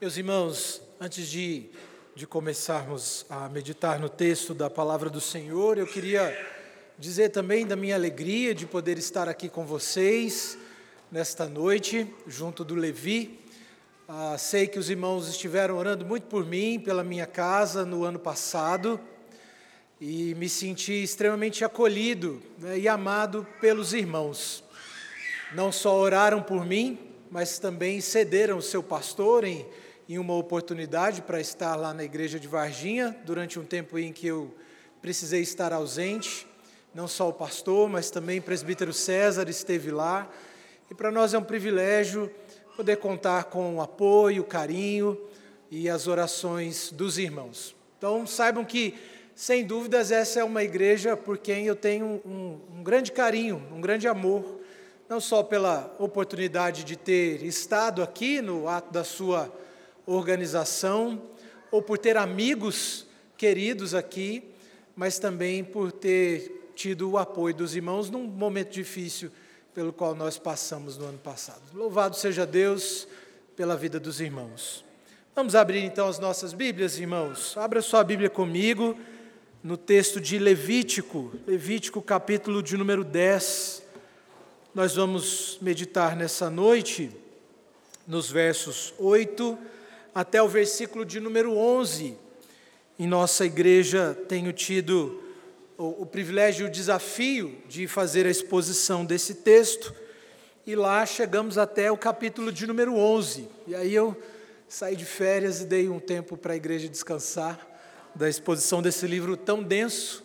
Meus irmãos, antes de, de começarmos a meditar no texto da palavra do Senhor, eu queria dizer também da minha alegria de poder estar aqui com vocês nesta noite, junto do Levi. Ah, sei que os irmãos estiveram orando muito por mim, pela minha casa no ano passado, e me senti extremamente acolhido né, e amado pelos irmãos. Não só oraram por mim, mas também cederam o seu pastor em em uma oportunidade para estar lá na igreja de Varginha, durante um tempo em que eu precisei estar ausente. Não só o pastor, mas também o presbítero César esteve lá. E para nós é um privilégio poder contar com o apoio, o carinho e as orações dos irmãos. Então saibam que, sem dúvidas, essa é uma igreja por quem eu tenho um, um grande carinho, um grande amor, não só pela oportunidade de ter estado aqui no ato da sua organização ou por ter amigos queridos aqui, mas também por ter tido o apoio dos irmãos num momento difícil pelo qual nós passamos no ano passado. Louvado seja Deus pela vida dos irmãos. Vamos abrir então as nossas Bíblias, irmãos. Abra sua Bíblia comigo no texto de Levítico, Levítico capítulo de número 10. Nós vamos meditar nessa noite nos versos 8 até o versículo de número 11. Em nossa igreja tenho tido o, o privilégio e o desafio de fazer a exposição desse texto, e lá chegamos até o capítulo de número 11. E aí eu saí de férias e dei um tempo para a igreja descansar da exposição desse livro tão denso.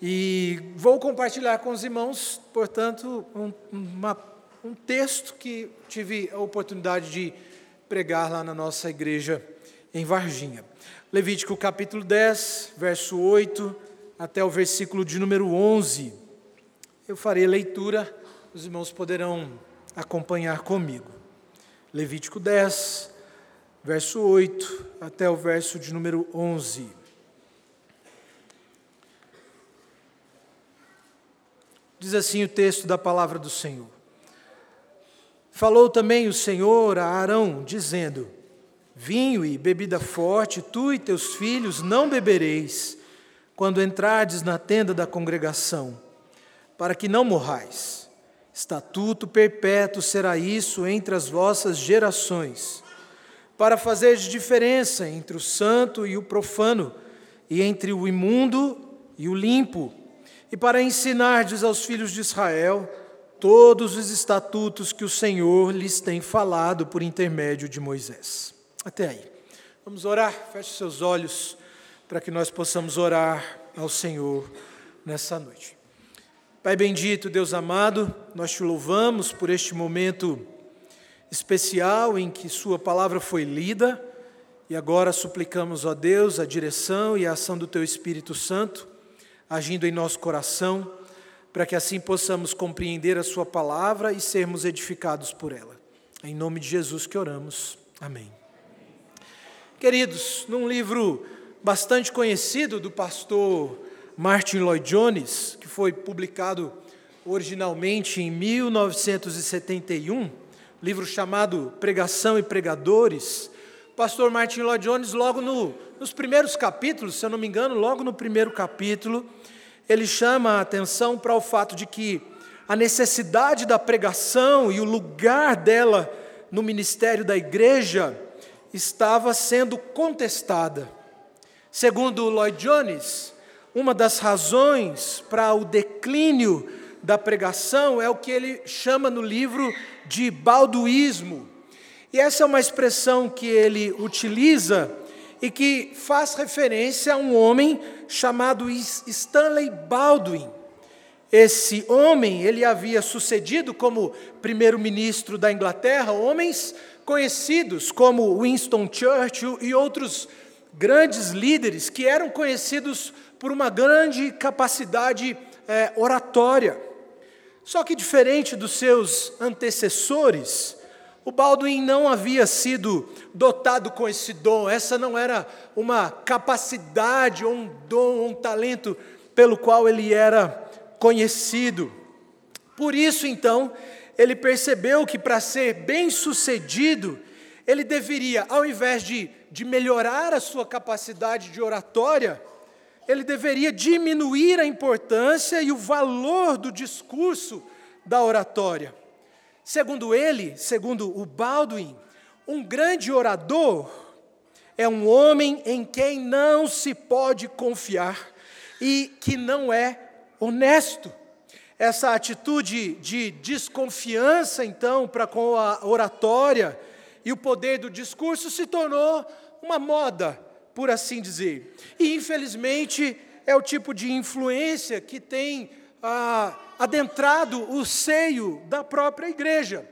E vou compartilhar com os irmãos, portanto, um, uma, um texto que tive a oportunidade de pregar lá na nossa igreja em Varginha. Levítico capítulo 10, verso 8 até o versículo de número 11. Eu farei a leitura, os irmãos poderão acompanhar comigo. Levítico 10, verso 8 até o verso de número 11. Diz assim o texto da palavra do Senhor. Falou também o Senhor a Arão, dizendo: Vinho e bebida forte, tu e teus filhos não bebereis, quando entrardes na tenda da congregação, para que não morrais. Estatuto perpétuo será isso entre as vossas gerações, para fazer diferença entre o santo e o profano, e entre o imundo e o limpo, e para ensinardes aos filhos de Israel todos os estatutos que o Senhor lhes tem falado por intermédio de Moisés. Até aí. Vamos orar? Feche seus olhos para que nós possamos orar ao Senhor nessa noite. Pai bendito, Deus amado, nós te louvamos por este momento especial em que Sua palavra foi lida e agora suplicamos a Deus a direção e a ação do Teu Espírito Santo agindo em nosso coração para que assim possamos compreender a Sua palavra e sermos edificados por ela. Em nome de Jesus que oramos. Amém. Queridos, num livro bastante conhecido do pastor Martin Lloyd Jones, que foi publicado originalmente em 1971, livro chamado Pregação e Pregadores, pastor Martin Lloyd Jones, logo no, nos primeiros capítulos, se eu não me engano, logo no primeiro capítulo, ele chama a atenção para o fato de que a necessidade da pregação e o lugar dela no ministério da igreja estava sendo contestada. Segundo Lloyd Jones, uma das razões para o declínio da pregação é o que ele chama no livro de balduísmo. E essa é uma expressão que ele utiliza e que faz referência a um homem chamado Stanley Baldwin. Esse homem, ele havia sucedido como primeiro-ministro da Inglaterra, homens conhecidos como Winston Churchill e outros grandes líderes que eram conhecidos por uma grande capacidade é, oratória. Só que diferente dos seus antecessores, o Baldwin não havia sido dotado com esse dom, essa não era uma capacidade, ou um dom, um talento pelo qual ele era conhecido. Por isso, então, ele percebeu que para ser bem-sucedido, ele deveria, ao invés de, de melhorar a sua capacidade de oratória, ele deveria diminuir a importância e o valor do discurso da oratória. Segundo ele, segundo o Baldwin, um grande orador é um homem em quem não se pode confiar e que não é honesto. Essa atitude de desconfiança, então, para com a oratória e o poder do discurso se tornou uma moda, por assim dizer. E, infelizmente, é o tipo de influência que tem ah, adentrado o seio da própria igreja.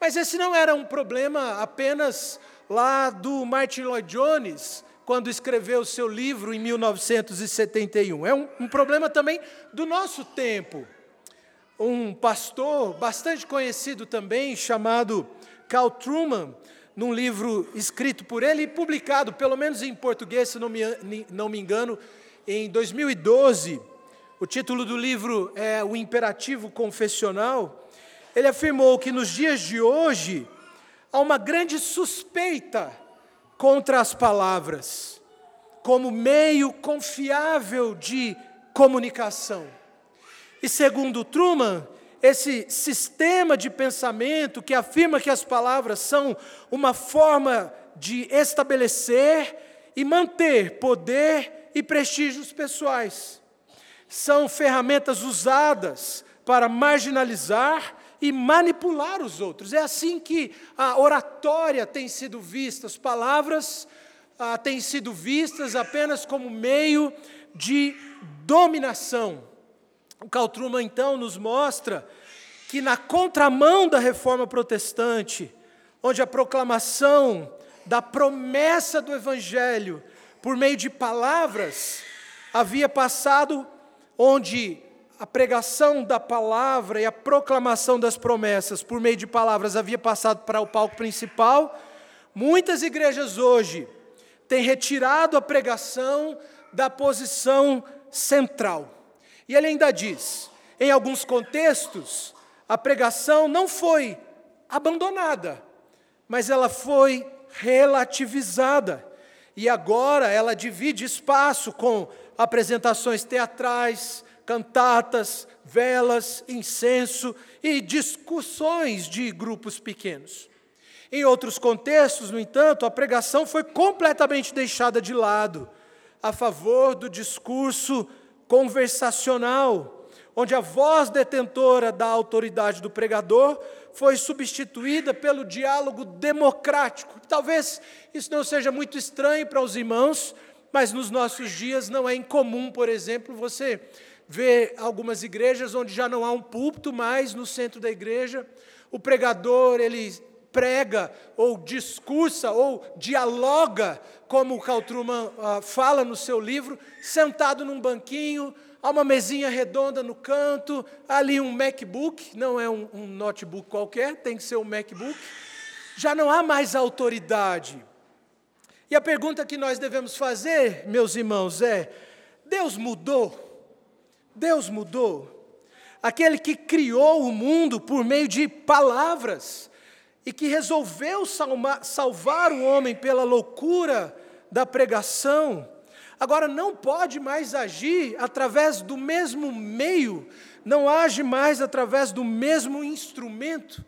Mas esse não era um problema apenas lá do Martin Lloyd Jones, quando escreveu o seu livro em 1971. É um, um problema também do nosso tempo um pastor bastante conhecido também, chamado Carl Truman, num livro escrito por ele e publicado, pelo menos em português, se não me, não me engano, em 2012. O título do livro é O Imperativo Confessional. Ele afirmou que nos dias de hoje há uma grande suspeita contra as palavras, como meio confiável de comunicação. E segundo Truman, esse sistema de pensamento que afirma que as palavras são uma forma de estabelecer e manter poder e prestígios pessoais. São ferramentas usadas para marginalizar e manipular os outros. É assim que a oratória tem sido vista, as palavras ah, têm sido vistas apenas como meio de dominação o Carl Truman, então, nos mostra que na contramão da reforma protestante, onde a proclamação da promessa do Evangelho, por meio de palavras, havia passado, onde a pregação da palavra e a proclamação das promessas por meio de palavras havia passado para o palco principal, muitas igrejas hoje têm retirado a pregação da posição central. E ele ainda diz: em alguns contextos, a pregação não foi abandonada, mas ela foi relativizada. E agora ela divide espaço com apresentações teatrais, cantatas, velas, incenso e discussões de grupos pequenos. Em outros contextos, no entanto, a pregação foi completamente deixada de lado a favor do discurso conversacional, onde a voz detentora da autoridade do pregador foi substituída pelo diálogo democrático. Talvez isso não seja muito estranho para os irmãos, mas nos nossos dias não é incomum, por exemplo, você ver algumas igrejas onde já não há um púlpito mais no centro da igreja, o pregador ele prega ou discursa ou dialoga, como o Caltruman uh, fala no seu livro, sentado num banquinho, há uma mesinha redonda no canto, ali um MacBook, não é um, um notebook qualquer, tem que ser um MacBook. Já não há mais autoridade. E a pergunta que nós devemos fazer, meus irmãos, é: Deus mudou? Deus mudou? Aquele que criou o mundo por meio de palavras, e que resolveu salvar, salvar o homem pela loucura da pregação, agora não pode mais agir através do mesmo meio, não age mais através do mesmo instrumento?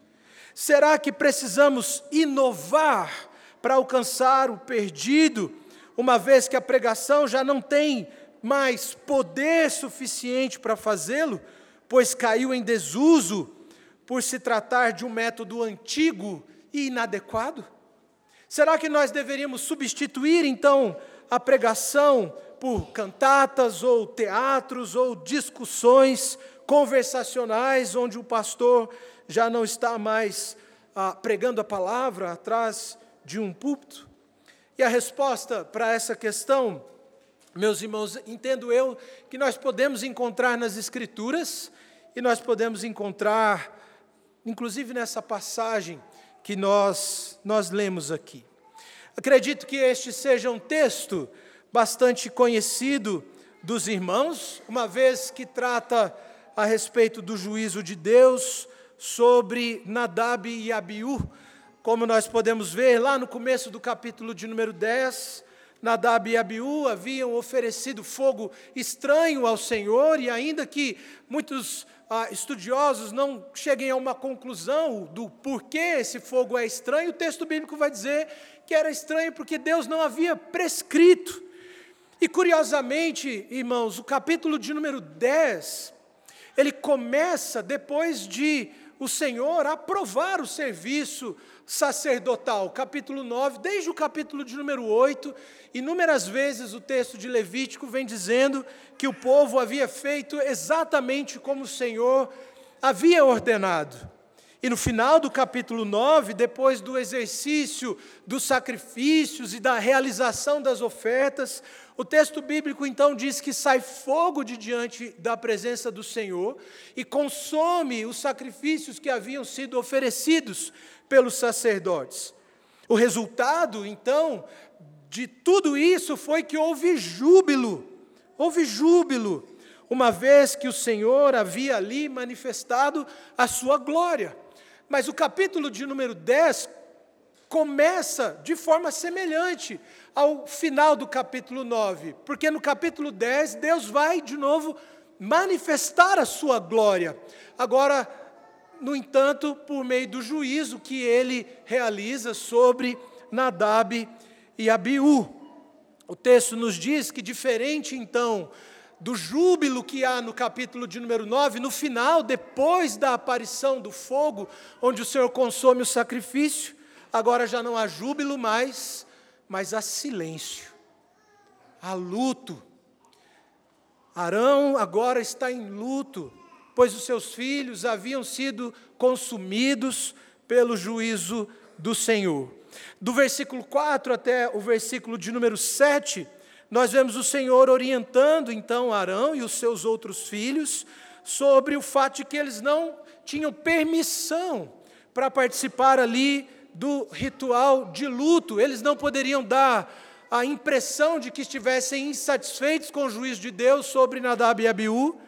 Será que precisamos inovar para alcançar o perdido, uma vez que a pregação já não tem mais poder suficiente para fazê-lo, pois caiu em desuso por se tratar de um método antigo e inadequado? Será que nós deveríamos substituir então a pregação por cantatas ou teatros ou discussões conversacionais onde o pastor já não está mais ah, pregando a palavra atrás de um púlpito? E a resposta para essa questão, meus irmãos, entendo eu que nós podemos encontrar nas Escrituras e nós podemos encontrar inclusive nessa passagem que nós, nós lemos aqui. Acredito que este seja um texto bastante conhecido dos irmãos, uma vez que trata a respeito do juízo de Deus sobre Nadab e Abiú, Como nós podemos ver lá no começo do capítulo de número 10, Nadab e Abiú haviam oferecido fogo estranho ao Senhor, e ainda que muitos ah, estudiosos não cheguem a uma conclusão do porquê esse fogo é estranho, o texto bíblico vai dizer que era estranho porque Deus não havia prescrito. E curiosamente, irmãos, o capítulo de número 10, ele começa depois de o Senhor aprovar o serviço sacerdotal. Capítulo 9, desde o capítulo de número 8, inúmeras vezes o texto de Levítico vem dizendo que o povo havia feito exatamente como o Senhor havia ordenado. E no final do capítulo 9, depois do exercício dos sacrifícios e da realização das ofertas, o texto bíblico então diz que sai fogo de diante da presença do Senhor e consome os sacrifícios que haviam sido oferecidos pelos sacerdotes. O resultado, então, de tudo isso foi que houve júbilo, houve júbilo, uma vez que o Senhor havia ali manifestado a sua glória. Mas o capítulo de número 10 começa de forma semelhante ao final do capítulo 9, porque no capítulo 10 Deus vai de novo manifestar a sua glória. Agora, no entanto, por meio do juízo que ele realiza sobre Nadab e Abiú. O texto nos diz que, diferente então do júbilo que há no capítulo de número 9, no final, depois da aparição do fogo, onde o Senhor consome o sacrifício, agora já não há júbilo mais, mas há silêncio, há luto. Arão agora está em luto, pois os seus filhos haviam sido consumidos pelo juízo do Senhor. Do versículo 4 até o versículo de número 7, nós vemos o Senhor orientando então Arão e os seus outros filhos sobre o fato de que eles não tinham permissão para participar ali do ritual de luto, eles não poderiam dar a impressão de que estivessem insatisfeitos com o juízo de Deus sobre Nadab e Abiú,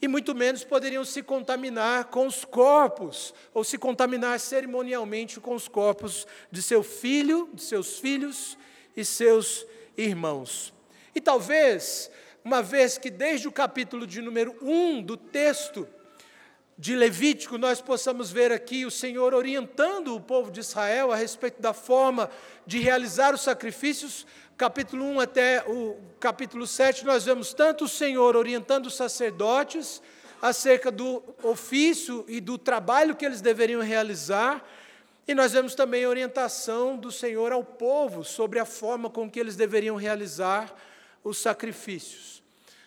e muito menos poderiam se contaminar com os corpos, ou se contaminar cerimonialmente com os corpos de seu filho, de seus filhos e seus irmãos. E talvez, uma vez que desde o capítulo de número 1 do texto de Levítico, nós possamos ver aqui o Senhor orientando o povo de Israel a respeito da forma de realizar os sacrifícios, capítulo 1 até o capítulo 7, nós vemos tanto o Senhor orientando os sacerdotes acerca do ofício e do trabalho que eles deveriam realizar, e nós vemos também a orientação do Senhor ao povo sobre a forma com que eles deveriam realizar os sacrifícios.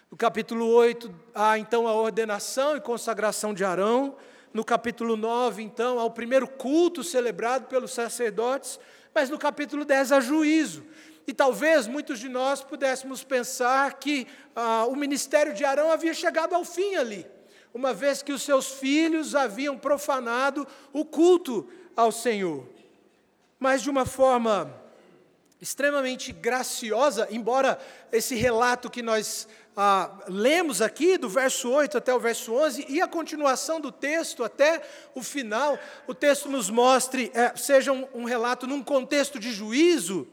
No capítulo 8, há então a ordenação e consagração de Arão. No capítulo 9, então, há o primeiro culto celebrado pelos sacerdotes. Mas no capítulo 10 há juízo. E talvez muitos de nós pudéssemos pensar que ah, o ministério de Arão havia chegado ao fim ali, uma vez que os seus filhos haviam profanado o culto ao Senhor. Mas de uma forma extremamente graciosa, embora esse relato que nós ah, lemos aqui, do verso 8 até o verso 11, e a continuação do texto até o final, o texto nos mostre, é, seja um, um relato num contexto de juízo,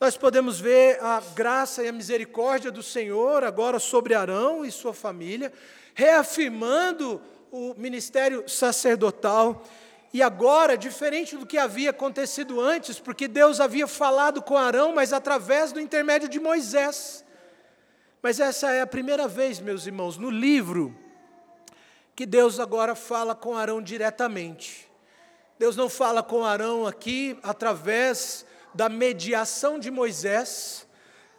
nós podemos ver a graça e a misericórdia do Senhor agora sobre Arão e sua família, reafirmando o ministério sacerdotal e agora, diferente do que havia acontecido antes, porque Deus havia falado com Arão, mas através do intermédio de Moisés. Mas essa é a primeira vez, meus irmãos, no livro, que Deus agora fala com Arão diretamente. Deus não fala com Arão aqui através da mediação de Moisés,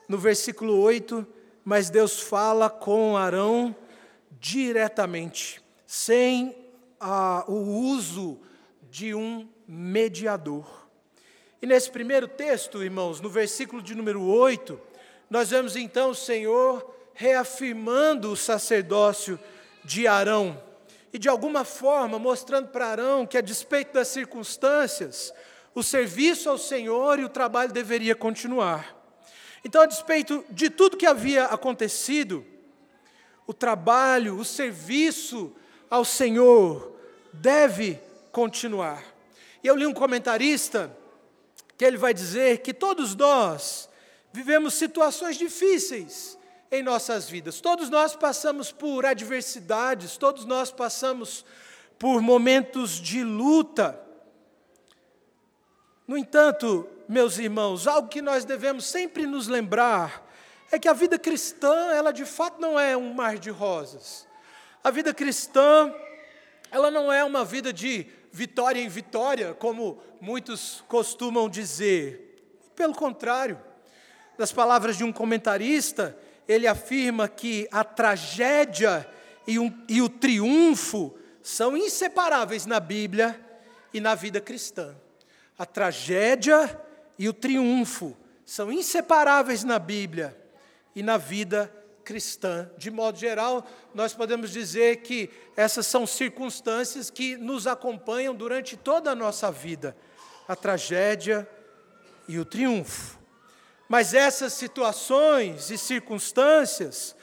no versículo 8, mas Deus fala com Arão diretamente, sem ah, o uso de um mediador. E nesse primeiro texto, irmãos, no versículo de número 8, nós vemos então o Senhor reafirmando o sacerdócio de Arão e de alguma forma mostrando para Arão que, a despeito das circunstâncias, o serviço ao Senhor e o trabalho deveria continuar. Então, a despeito de tudo que havia acontecido, o trabalho, o serviço ao Senhor deve continuar. E eu li um comentarista que ele vai dizer que todos nós vivemos situações difíceis em nossas vidas. Todos nós passamos por adversidades, todos nós passamos por momentos de luta. No entanto, meus irmãos, algo que nós devemos sempre nos lembrar é que a vida cristã, ela de fato não é um mar de rosas. A vida cristã, ela não é uma vida de vitória em vitória, como muitos costumam dizer. Pelo contrário, das palavras de um comentarista, ele afirma que a tragédia e, um, e o triunfo são inseparáveis na Bíblia e na vida cristã. A tragédia e o triunfo são inseparáveis na Bíblia e na vida cristã. De modo geral, nós podemos dizer que essas são circunstâncias que nos acompanham durante toda a nossa vida: a tragédia e o triunfo. Mas essas situações e circunstâncias,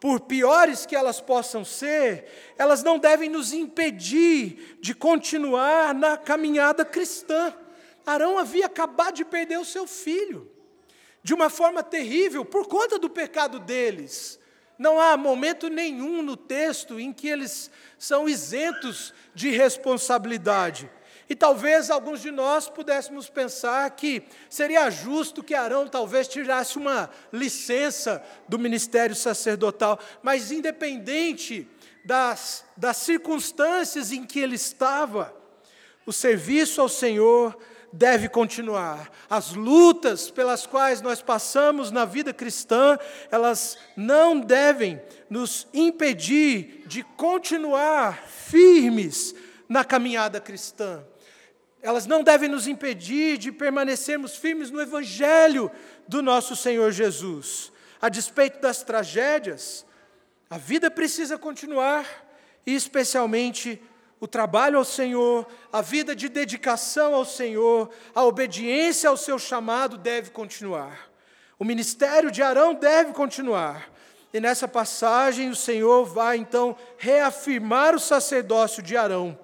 por piores que elas possam ser, elas não devem nos impedir de continuar na caminhada cristã. Arão havia acabado de perder o seu filho, de uma forma terrível, por conta do pecado deles. Não há momento nenhum no texto em que eles são isentos de responsabilidade. E talvez alguns de nós pudéssemos pensar que seria justo que Arão talvez tirasse uma licença do ministério sacerdotal, mas independente das, das circunstâncias em que ele estava, o serviço ao Senhor deve continuar. As lutas pelas quais nós passamos na vida cristã, elas não devem nos impedir de continuar firmes na caminhada cristã elas não devem nos impedir de permanecermos firmes no Evangelho do nosso Senhor Jesus. A despeito das tragédias, a vida precisa continuar, e especialmente o trabalho ao Senhor, a vida de dedicação ao Senhor, a obediência ao seu chamado deve continuar. O ministério de Arão deve continuar. E nessa passagem o Senhor vai então reafirmar o sacerdócio de Arão.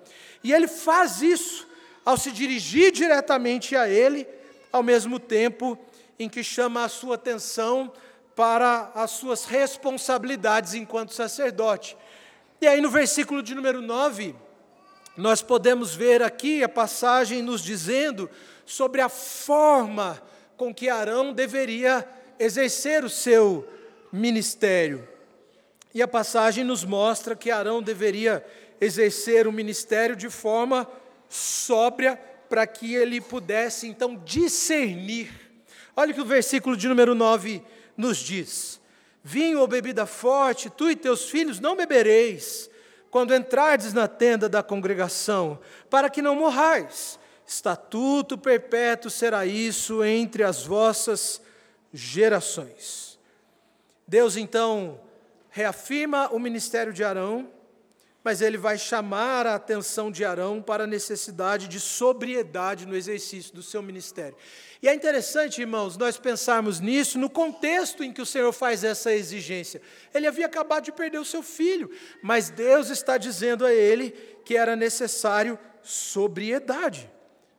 E ele faz isso ao se dirigir diretamente a ele, ao mesmo tempo em que chama a sua atenção para as suas responsabilidades enquanto sacerdote. E aí no versículo de número 9, nós podemos ver aqui a passagem nos dizendo sobre a forma com que Arão deveria exercer o seu ministério. E a passagem nos mostra que Arão deveria exercer o ministério de forma sóbria para que ele pudesse então discernir. Olha o que o versículo de número 9 nos diz: Vinho ou bebida forte, tu e teus filhos não bebereis, quando entrardes na tenda da congregação, para que não morrais. Estatuto perpétuo será isso entre as vossas gerações. Deus então reafirma o ministério de Arão, mas ele vai chamar a atenção de Arão para a necessidade de sobriedade no exercício do seu ministério. E é interessante, irmãos, nós pensarmos nisso no contexto em que o Senhor faz essa exigência. Ele havia acabado de perder o seu filho, mas Deus está dizendo a ele que era necessário sobriedade.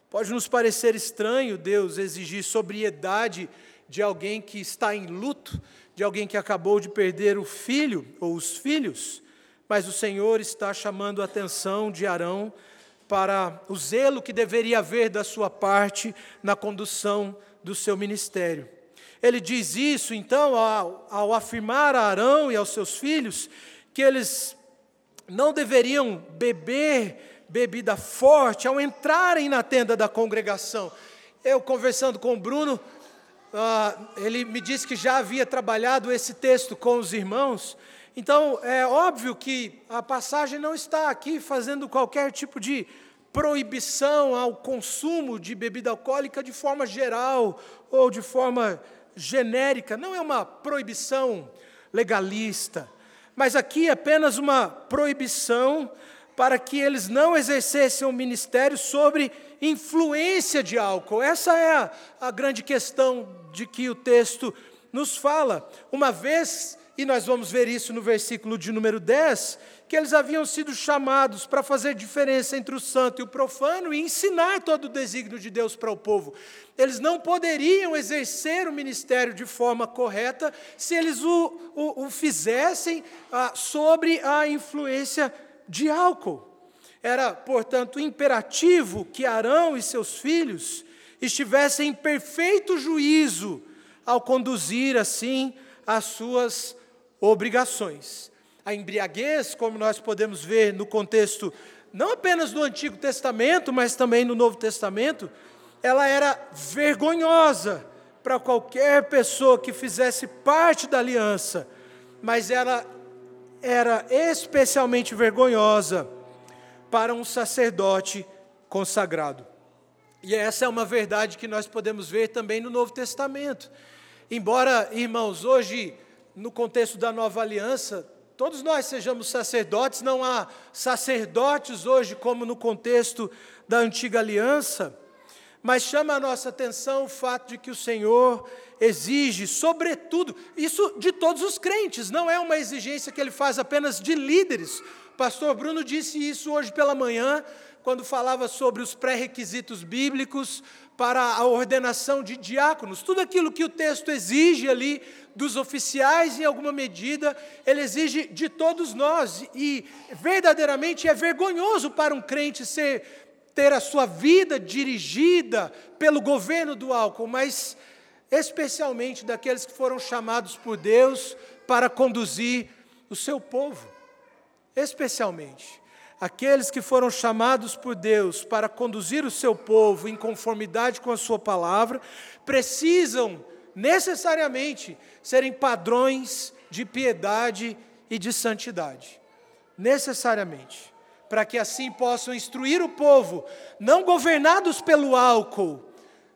Pode nos parecer estranho Deus exigir sobriedade de alguém que está em luto, de alguém que acabou de perder o filho ou os filhos. Mas o Senhor está chamando a atenção de Arão para o zelo que deveria haver da sua parte na condução do seu ministério. Ele diz isso, então, ao, ao afirmar a Arão e aos seus filhos que eles não deveriam beber bebida forte ao entrarem na tenda da congregação. Eu, conversando com o Bruno, uh, ele me disse que já havia trabalhado esse texto com os irmãos, então, é óbvio que a passagem não está aqui fazendo qualquer tipo de proibição ao consumo de bebida alcoólica de forma geral ou de forma genérica, não é uma proibição legalista, mas aqui é apenas uma proibição para que eles não exercessem o ministério sobre influência de álcool. Essa é a, a grande questão de que o texto nos fala. Uma vez e nós vamos ver isso no versículo de número 10, que eles haviam sido chamados para fazer diferença entre o santo e o profano e ensinar todo o desígnio de Deus para o povo. Eles não poderiam exercer o ministério de forma correta se eles o, o, o fizessem ah, sobre a influência de álcool. Era, portanto, imperativo que Arão e seus filhos estivessem em perfeito juízo ao conduzir assim as suas obrigações. A embriaguez, como nós podemos ver no contexto não apenas do Antigo Testamento, mas também no Novo Testamento, ela era vergonhosa para qualquer pessoa que fizesse parte da aliança, mas ela era especialmente vergonhosa para um sacerdote consagrado. E essa é uma verdade que nós podemos ver também no Novo Testamento. Embora, irmãos, hoje no contexto da nova aliança, todos nós sejamos sacerdotes, não há sacerdotes hoje como no contexto da antiga aliança, mas chama a nossa atenção o fato de que o Senhor exige, sobretudo, isso de todos os crentes, não é uma exigência que ele faz apenas de líderes. Pastor Bruno disse isso hoje pela manhã, quando falava sobre os pré-requisitos bíblicos para a ordenação de diáconos. Tudo aquilo que o texto exige ali dos oficiais, em alguma medida, ele exige de todos nós. E verdadeiramente é vergonhoso para um crente ser ter a sua vida dirigida pelo governo do álcool, mas especialmente daqueles que foram chamados por Deus para conduzir o seu povo. Especialmente aqueles que foram chamados por Deus para conduzir o seu povo em conformidade com a sua palavra, precisam necessariamente serem padrões de piedade e de santidade. Necessariamente. Para que assim possam instruir o povo, não governados pelo álcool,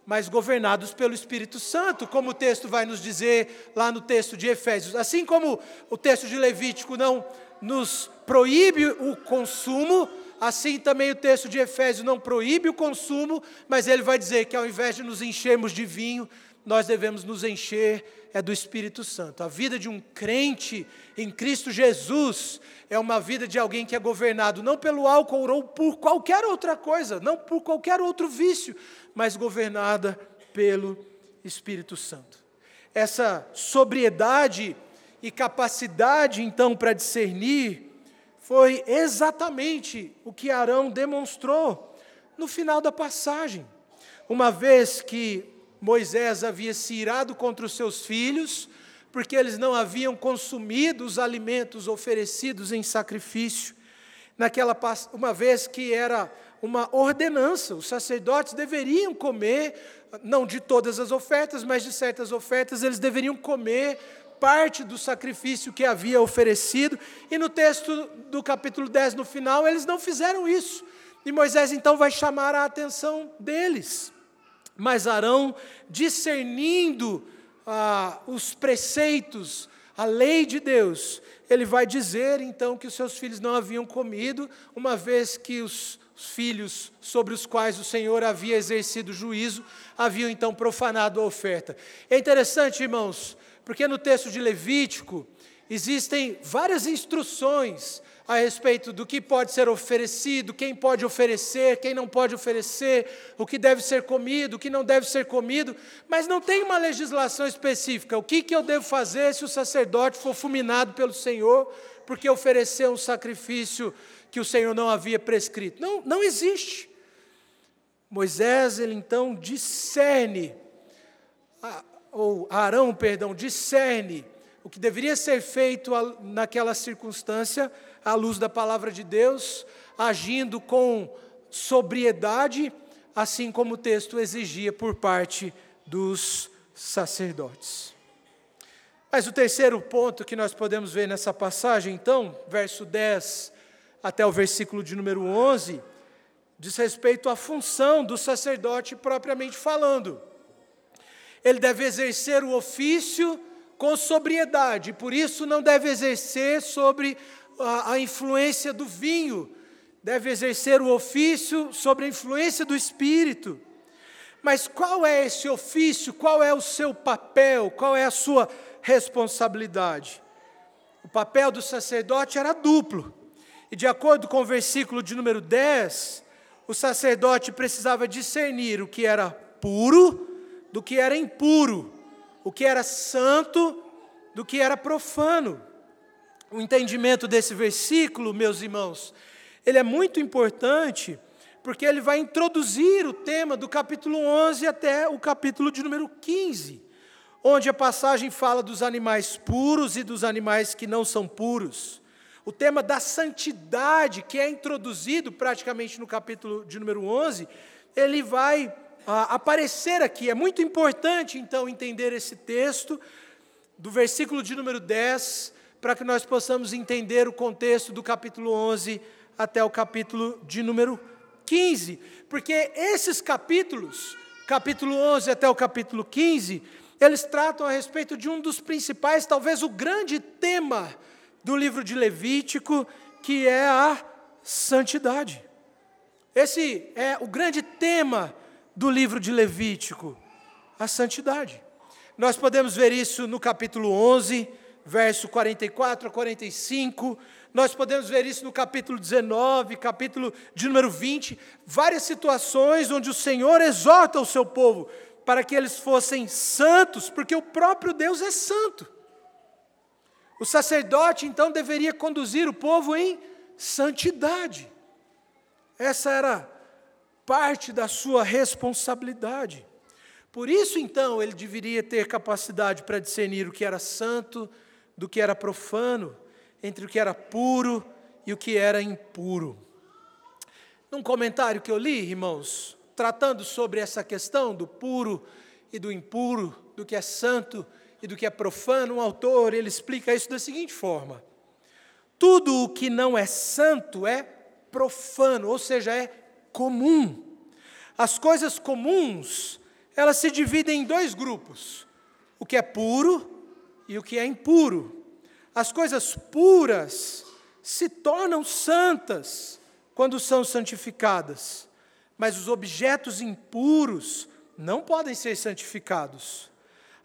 mas governados pelo Espírito Santo, como o texto vai nos dizer lá no texto de Efésios. Assim como o texto de Levítico não nos proíbe o consumo, assim também o texto de Efésios não proíbe o consumo, mas ele vai dizer que ao invés de nos enchermos de vinho, nós devemos nos encher é do Espírito Santo. A vida de um crente em Cristo Jesus é uma vida de alguém que é governado não pelo álcool ou por qualquer outra coisa, não por qualquer outro vício, mas governada pelo Espírito Santo. Essa sobriedade e capacidade, então, para discernir, foi exatamente o que Arão demonstrou no final da passagem. Uma vez que Moisés havia se irado contra os seus filhos, porque eles não haviam consumido os alimentos oferecidos em sacrifício. Naquela uma vez que era uma ordenança, os sacerdotes deveriam comer, não de todas as ofertas, mas de certas ofertas, eles deveriam comer parte do sacrifício que havia oferecido, e no texto do capítulo 10, no final, eles não fizeram isso. E Moisés então vai chamar a atenção deles. Mas Arão, discernindo ah, os preceitos, a lei de Deus, ele vai dizer então que os seus filhos não haviam comido, uma vez que os, os filhos sobre os quais o Senhor havia exercido juízo haviam então profanado a oferta. É interessante, irmãos, porque no texto de Levítico existem várias instruções a respeito do que pode ser oferecido, quem pode oferecer, quem não pode oferecer, o que deve ser comido, o que não deve ser comido, mas não tem uma legislação específica. O que, que eu devo fazer se o sacerdote for fulminado pelo Senhor porque ofereceu um sacrifício que o Senhor não havia prescrito? Não, não existe. Moisés, ele então discerne, ou Arão, perdão, discerne o que deveria ser feito naquela circunstância à luz da palavra de Deus, agindo com sobriedade, assim como o texto exigia por parte dos sacerdotes. Mas o terceiro ponto que nós podemos ver nessa passagem, então, verso 10 até o versículo de número 11, diz respeito à função do sacerdote propriamente falando. Ele deve exercer o ofício com sobriedade, por isso não deve exercer sobre a, a influência do vinho, deve exercer o ofício sobre a influência do espírito. Mas qual é esse ofício? Qual é o seu papel? Qual é a sua responsabilidade? o papel do sacerdote era duplo. E de acordo com o versículo de número 10, o sacerdote precisava discernir o que era puro do que era impuro, o que era santo do que era profano. O entendimento desse versículo, meus irmãos, ele é muito importante porque ele vai introduzir o tema do capítulo 11 até o capítulo de número 15, onde a passagem fala dos animais puros e dos animais que não são puros. O tema da santidade, que é introduzido praticamente no capítulo de número 11, ele vai ah, aparecer aqui. É muito importante, então, entender esse texto, do versículo de número 10, para que nós possamos entender o contexto do capítulo 11 até o capítulo de número 15, porque esses capítulos, capítulo 11 até o capítulo 15, eles tratam a respeito de um dos principais, talvez o grande tema do livro de Levítico, que é a santidade. Esse é o grande tema do livro de Levítico, a santidade. Nós podemos ver isso no capítulo 11, verso 44 a 45, nós podemos ver isso no capítulo 19, capítulo de número 20, várias situações onde o Senhor exorta o seu povo para que eles fossem santos, porque o próprio Deus é santo. O sacerdote então deveria conduzir o povo em santidade. Essa era parte da sua responsabilidade. Por isso, então, ele deveria ter capacidade para discernir o que era santo do que era profano, entre o que era puro e o que era impuro. Num comentário que eu li, irmãos, tratando sobre essa questão do puro e do impuro, do que é santo e do que é profano, um autor ele explica isso da seguinte forma: tudo o que não é santo é profano, ou seja, é comum. As coisas comuns, elas se dividem em dois grupos: o que é puro e o que é impuro. As coisas puras se tornam santas quando são santificadas, mas os objetos impuros não podem ser santificados.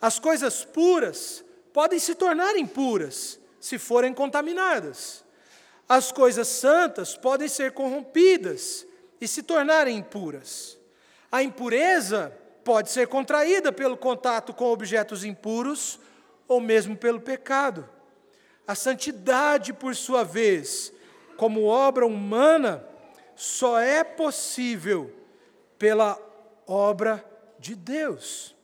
As coisas puras podem se tornar impuras se forem contaminadas. As coisas santas podem ser corrompidas e se tornarem impuras. A impureza pode ser contraída pelo contato com objetos impuros ou mesmo pelo pecado. A santidade, por sua vez, como obra humana, só é possível pela obra de Deus.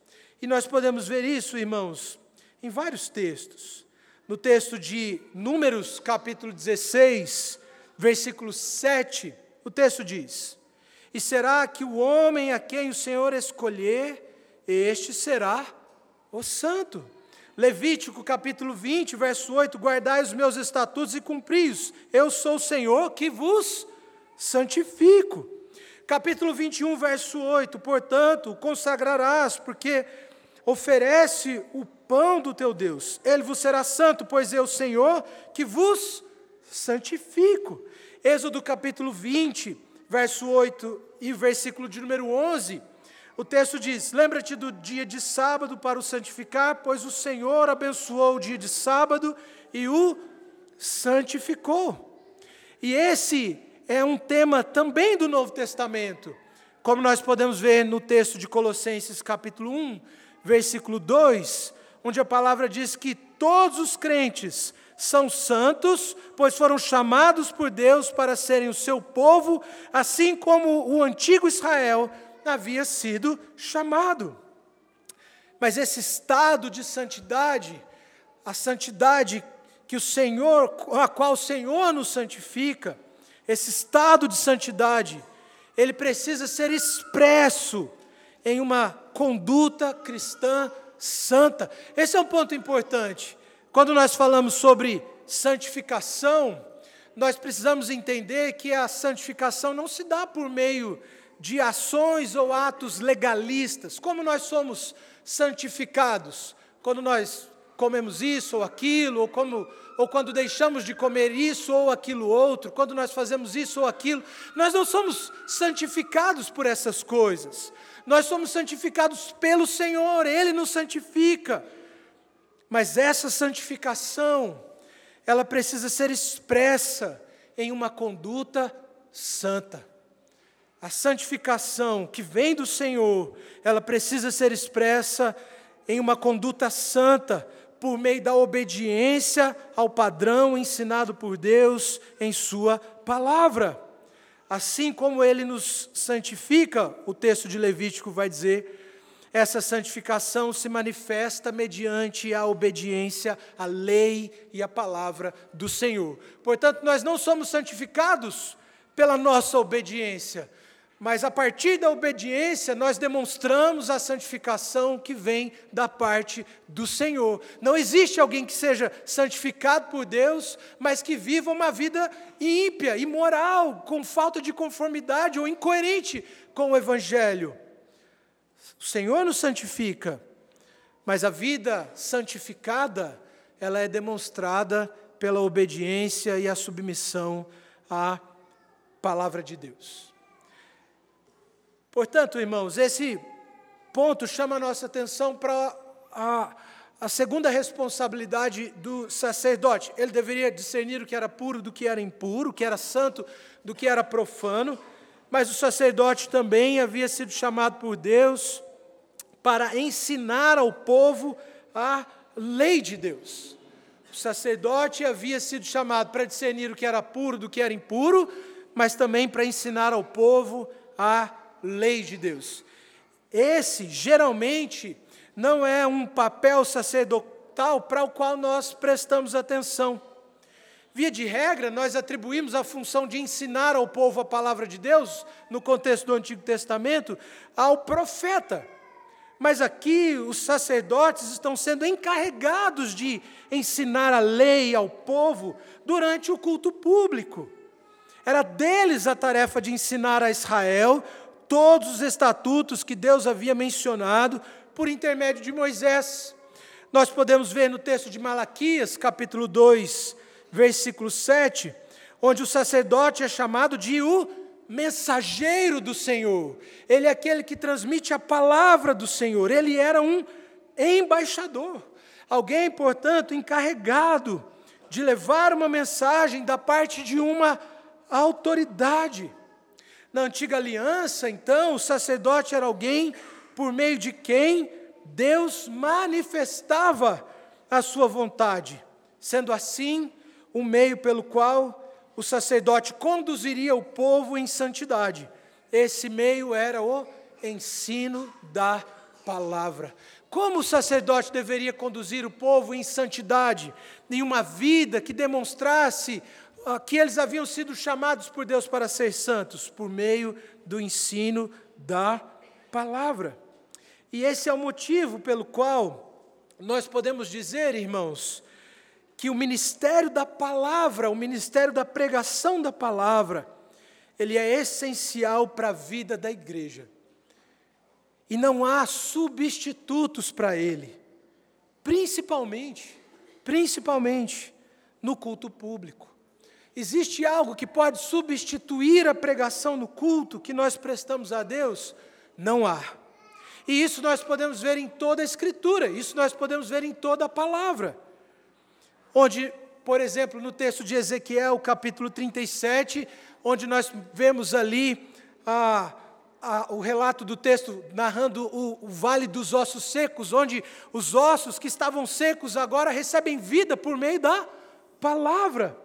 E nós podemos ver isso, irmãos, em vários textos. No texto de Números, capítulo 16, versículo 7, o texto diz: E será que o homem a quem o Senhor escolher, este será o santo. Levítico capítulo 20, verso 8: Guardai os meus estatutos e cumpri-os. Eu sou o Senhor que vos santifico. Capítulo 21, verso 8: Portanto, consagrarás, porque oferece o pão do teu Deus. Ele vos será santo, pois eu, Senhor, que vos santifico. Êxodo capítulo 20, verso 8 e versículo de número 11. O texto diz: Lembra-te do dia de sábado para o santificar, pois o Senhor abençoou o dia de sábado e o santificou. E esse é um tema também do Novo Testamento, como nós podemos ver no texto de Colossenses, capítulo 1, versículo 2, onde a palavra diz que todos os crentes são santos, pois foram chamados por Deus para serem o seu povo, assim como o antigo Israel havia sido chamado. Mas esse estado de santidade, a santidade que o Senhor, a qual o Senhor nos santifica, esse estado de santidade, ele precisa ser expresso em uma conduta cristã santa. Esse é um ponto importante. Quando nós falamos sobre santificação, nós precisamos entender que a santificação não se dá por meio de ações ou atos legalistas, como nós somos santificados, quando nós comemos isso ou aquilo, ou, como, ou quando deixamos de comer isso ou aquilo outro, quando nós fazemos isso ou aquilo, nós não somos santificados por essas coisas, nós somos santificados pelo Senhor, Ele nos santifica. Mas essa santificação, ela precisa ser expressa em uma conduta santa. A santificação que vem do Senhor, ela precisa ser expressa em uma conduta santa, por meio da obediência ao padrão ensinado por Deus em Sua palavra. Assim como Ele nos santifica, o texto de Levítico vai dizer, essa santificação se manifesta mediante a obediência à lei e à palavra do Senhor. Portanto, nós não somos santificados pela nossa obediência, mas a partir da obediência nós demonstramos a santificação que vem da parte do Senhor. Não existe alguém que seja santificado por Deus, mas que viva uma vida ímpia, imoral, com falta de conformidade ou incoerente com o Evangelho. O Senhor nos santifica, mas a vida santificada, ela é demonstrada pela obediência e a submissão à palavra de Deus. Portanto, irmãos, esse ponto chama a nossa atenção para a, a segunda responsabilidade do sacerdote. Ele deveria discernir o que era puro do que era impuro, o que era santo do que era profano, mas o sacerdote também havia sido chamado por Deus para ensinar ao povo a lei de Deus. O sacerdote havia sido chamado para discernir o que era puro do que era impuro, mas também para ensinar ao povo a lei de Deus. Esse, geralmente, não é um papel sacerdotal para o qual nós prestamos atenção. Via de regra, nós atribuímos a função de ensinar ao povo a palavra de Deus, no contexto do Antigo Testamento, ao profeta. Mas aqui os sacerdotes estão sendo encarregados de ensinar a lei ao povo durante o culto público. Era deles a tarefa de ensinar a Israel todos os estatutos que Deus havia mencionado por intermédio de Moisés. Nós podemos ver no texto de Malaquias, capítulo 2, versículo 7, onde o sacerdote é chamado de o mensageiro do Senhor, ele é aquele que transmite a palavra do Senhor, ele era um embaixador, alguém, portanto, encarregado de levar uma mensagem da parte de uma autoridade. Na antiga aliança, então, o sacerdote era alguém por meio de quem Deus manifestava a sua vontade, sendo assim o meio pelo qual o sacerdote conduziria o povo em santidade. Esse meio era o ensino da palavra. Como o sacerdote deveria conduzir o povo em santidade, em uma vida que demonstrasse ah, que eles haviam sido chamados por Deus para ser santos, por meio do ensino da palavra. E esse é o motivo pelo qual nós podemos dizer, irmãos, que o ministério da palavra, o ministério da pregação da palavra, ele é essencial para a vida da igreja. E não há substitutos para ele. Principalmente, principalmente no culto público. Existe algo que pode substituir a pregação no culto que nós prestamos a Deus? Não há. E isso nós podemos ver em toda a Escritura, isso nós podemos ver em toda a palavra onde, por exemplo, no texto de Ezequiel, capítulo 37, onde nós vemos ali a, a, o relato do texto narrando o, o vale dos ossos secos, onde os ossos que estavam secos agora recebem vida por meio da palavra.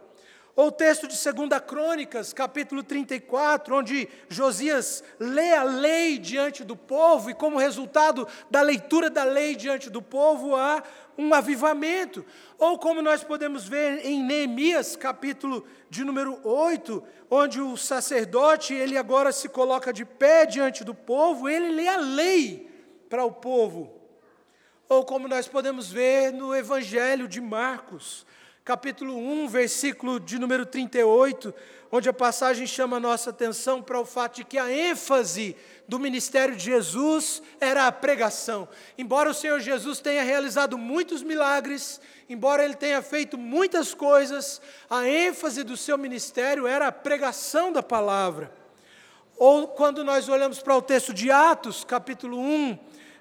Ou o texto de 2 Crônicas, capítulo 34, onde Josias lê a lei diante do povo, e como resultado da leitura da lei diante do povo, há um avivamento. Ou como nós podemos ver em Neemias, capítulo de número 8, onde o sacerdote, ele agora se coloca de pé diante do povo, ele lê a lei para o povo. Ou como nós podemos ver no Evangelho de Marcos, capítulo 1, versículo de número 38, onde a passagem chama a nossa atenção para o fato de que a ênfase do ministério de Jesus era a pregação. Embora o Senhor Jesus tenha realizado muitos milagres, embora ele tenha feito muitas coisas, a ênfase do seu ministério era a pregação da palavra. Ou quando nós olhamos para o texto de Atos, capítulo 1,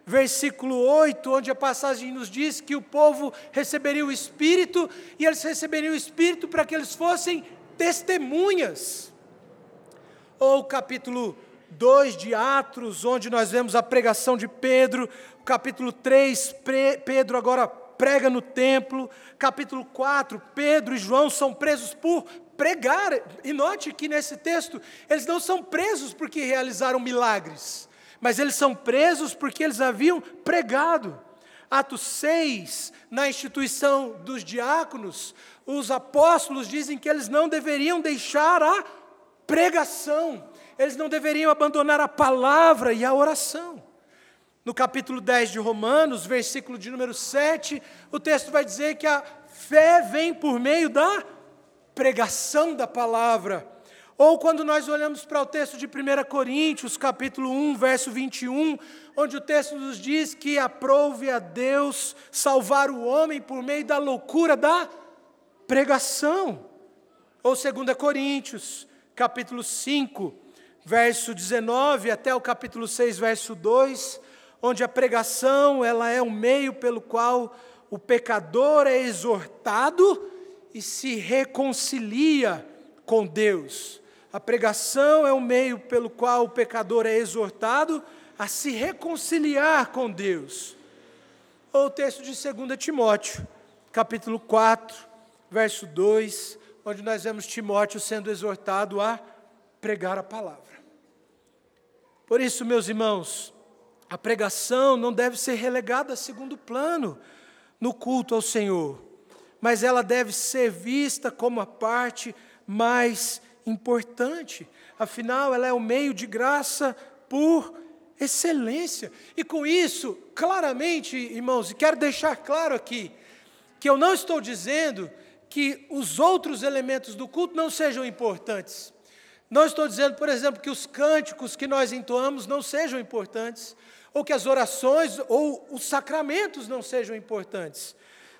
versículo 8, onde a passagem nos diz que o povo receberia o Espírito, e eles receberiam o Espírito para que eles fossem testemunhas. Ou capítulo 2 de Atos, onde nós vemos a pregação de Pedro, capítulo 3, Pedro agora prega no templo, capítulo 4, Pedro e João são presos por pregar, e note que nesse texto, eles não são presos porque realizaram milagres, mas eles são presos porque eles haviam pregado. Atos 6, na instituição dos diáconos, os apóstolos dizem que eles não deveriam deixar a pregação, eles não deveriam abandonar a palavra e a oração. No capítulo 10 de Romanos, versículo de número 7, o texto vai dizer que a fé vem por meio da pregação da palavra. Ou quando nós olhamos para o texto de 1 Coríntios, capítulo 1, verso 21, onde o texto nos diz que aprove a Deus salvar o homem por meio da loucura da pregação. Ou 2 Coríntios, capítulo 5, verso 19 até o capítulo 6, verso 2, onde a pregação ela é o meio pelo qual o pecador é exortado e se reconcilia com Deus. A pregação é o meio pelo qual o pecador é exortado a se reconciliar com Deus. Ou o texto de 2 Timóteo, capítulo 4, verso 2, onde nós vemos Timóteo sendo exortado a pregar a palavra. Por isso, meus irmãos, a pregação não deve ser relegada a segundo plano no culto ao Senhor, mas ela deve ser vista como a parte mais importante. Afinal, ela é o meio de graça por excelência. E com isso, claramente, irmãos, e quero deixar claro aqui, que eu não estou dizendo que os outros elementos do culto não sejam importantes. Não estou dizendo, por exemplo, que os cânticos que nós entoamos não sejam importantes, ou que as orações ou os sacramentos não sejam importantes.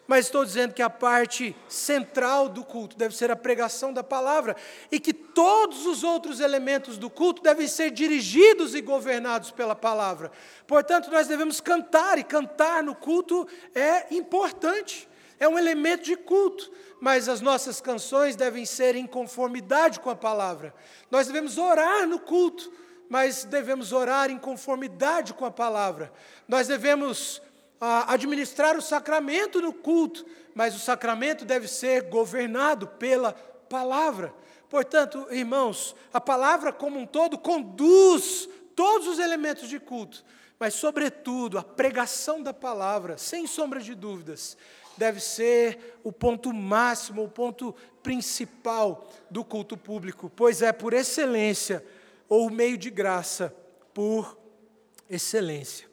Mas estou dizendo que a parte central do culto deve ser a pregação da palavra e que todos os outros elementos do culto devem ser dirigidos e governados pela palavra. Portanto, nós devemos cantar e cantar no culto é importante, é um elemento de culto, mas as nossas canções devem ser em conformidade com a palavra. Nós devemos orar no culto, mas devemos orar em conformidade com a palavra. Nós devemos administrar o sacramento no culto, mas o sacramento deve ser governado pela palavra. Portanto, irmãos, a palavra como um todo conduz todos os elementos de culto, mas, sobretudo, a pregação da palavra, sem sombra de dúvidas, deve ser o ponto máximo, o ponto principal do culto público, pois é por excelência, ou meio de graça, por excelência.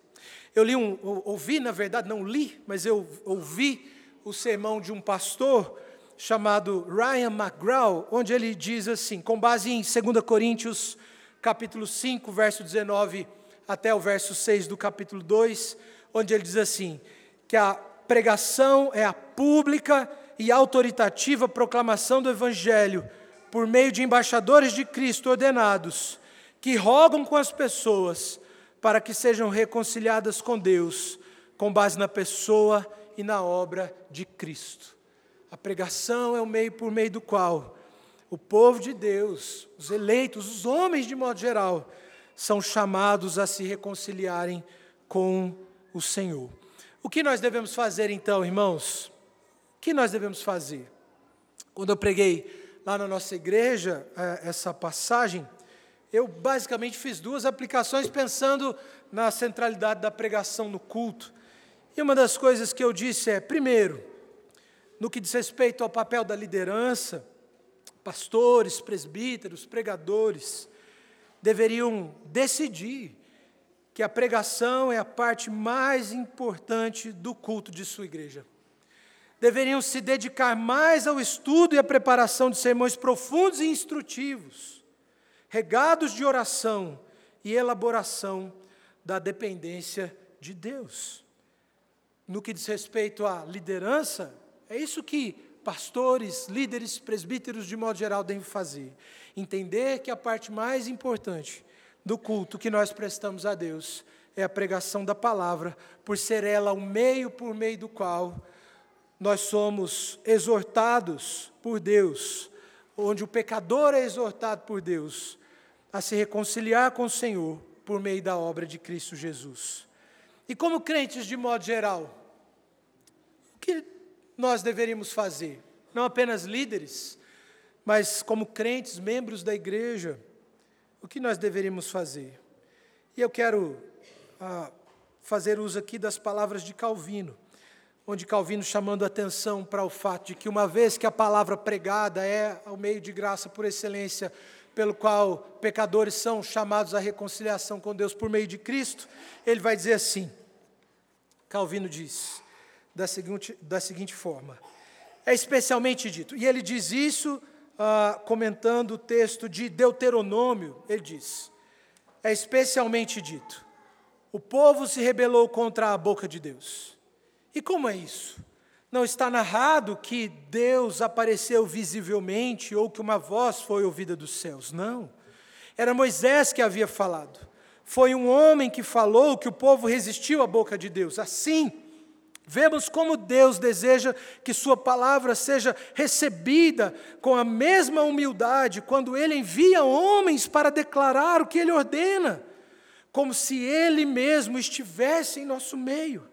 Eu li um, ouvi, na verdade, não li, mas eu ouvi o sermão de um pastor chamado Ryan McGraw, onde ele diz assim, com base em 2 Coríntios, capítulo 5, verso 19 até o verso 6 do capítulo 2, onde ele diz assim: que a pregação é a pública e autoritativa proclamação do Evangelho por meio de embaixadores de Cristo ordenados, que rogam com as pessoas para que sejam reconciliadas com Deus, com base na pessoa e na obra de Cristo. A pregação é o meio por meio do qual o povo de Deus, os eleitos, os homens de modo geral, são chamados a se reconciliarem com o Senhor. O que nós devemos fazer então, irmãos? O que nós devemos fazer? Quando eu preguei lá na nossa igreja eh, essa passagem, eu basicamente fiz duas aplicações pensando na centralidade da pregação no culto. E uma das coisas que eu disse é, primeiro, no que diz respeito ao papel da liderança, pastores, presbíteros, pregadores, deveriam decidir que a pregação é a parte mais importante do culto de sua igreja. Deveriam se dedicar mais ao estudo e à preparação de sermões profundos e instrutivos regados de oração e elaboração da dependência de Deus. No que diz respeito à liderança, é isso que pastores, líderes, presbíteros de modo geral devem fazer. Entender que a parte mais importante do culto que nós prestamos a Deus é a pregação da palavra, por ser ela o meio por meio do qual nós somos exortados por Deus, onde o pecador é exortado por Deus a se reconciliar com o Senhor por meio da obra de Cristo Jesus. E como crentes de modo geral, o que nós deveríamos fazer? Não apenas líderes, mas como crentes, membros da igreja, o que nós deveríamos fazer? E eu quero ah, fazer uso aqui das palavras de Calvino onde Calvino chamando atenção para o fato de que, uma vez que a palavra pregada é o meio de graça por excelência, pelo qual pecadores são chamados à reconciliação com Deus por meio de Cristo, ele vai dizer assim: Calvino diz, da seguinte, da seguinte forma: é especialmente dito, e ele diz isso ah, comentando o texto de Deuteronômio, ele diz: é especialmente dito, o povo se rebelou contra a boca de Deus e como é isso? Não está narrado que Deus apareceu visivelmente ou que uma voz foi ouvida dos céus. Não. Era Moisés que havia falado. Foi um homem que falou que o povo resistiu à boca de Deus. Assim, vemos como Deus deseja que Sua palavra seja recebida com a mesma humildade quando Ele envia homens para declarar o que Ele ordena, como se Ele mesmo estivesse em nosso meio.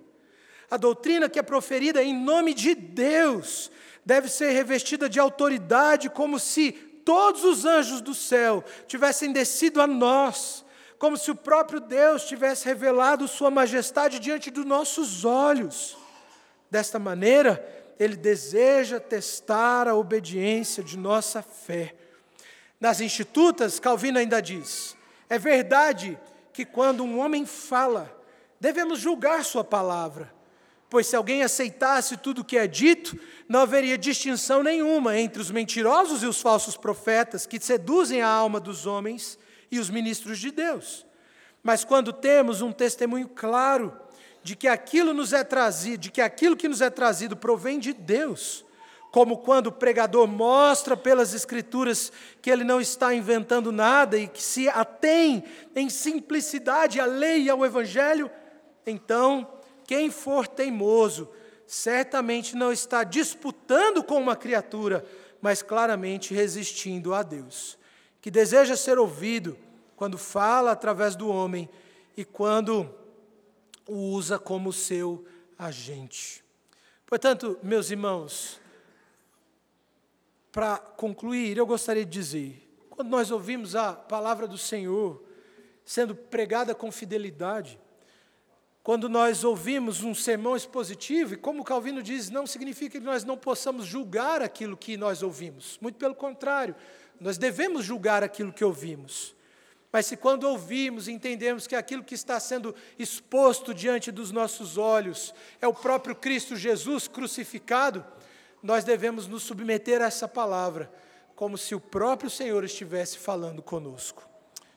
A doutrina que é proferida em nome de Deus deve ser revestida de autoridade, como se todos os anjos do céu tivessem descido a nós, como se o próprio Deus tivesse revelado Sua majestade diante dos nossos olhos. Desta maneira, Ele deseja testar a obediência de nossa fé. Nas Institutas, Calvino ainda diz: é verdade que quando um homem fala, devemos julgar sua palavra Pois se alguém aceitasse tudo o que é dito, não haveria distinção nenhuma entre os mentirosos e os falsos profetas que seduzem a alma dos homens e os ministros de Deus. Mas quando temos um testemunho claro de que aquilo nos é trazido, de que aquilo que nos é trazido provém de Deus, como quando o pregador mostra pelas escrituras que ele não está inventando nada e que se atém em simplicidade à lei e ao evangelho, então quem for teimoso, certamente não está disputando com uma criatura, mas claramente resistindo a Deus, que deseja ser ouvido quando fala através do homem e quando o usa como seu agente. Portanto, meus irmãos, para concluir, eu gostaria de dizer: quando nós ouvimos a palavra do Senhor sendo pregada com fidelidade, quando nós ouvimos um sermão expositivo, e como Calvino diz, não significa que nós não possamos julgar aquilo que nós ouvimos. Muito pelo contrário, nós devemos julgar aquilo que ouvimos. Mas se quando ouvimos, entendemos que aquilo que está sendo exposto diante dos nossos olhos é o próprio Cristo Jesus crucificado, nós devemos nos submeter a essa palavra, como se o próprio Senhor estivesse falando conosco.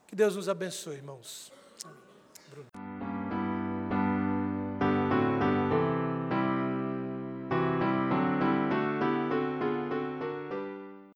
Que Deus nos abençoe, irmãos.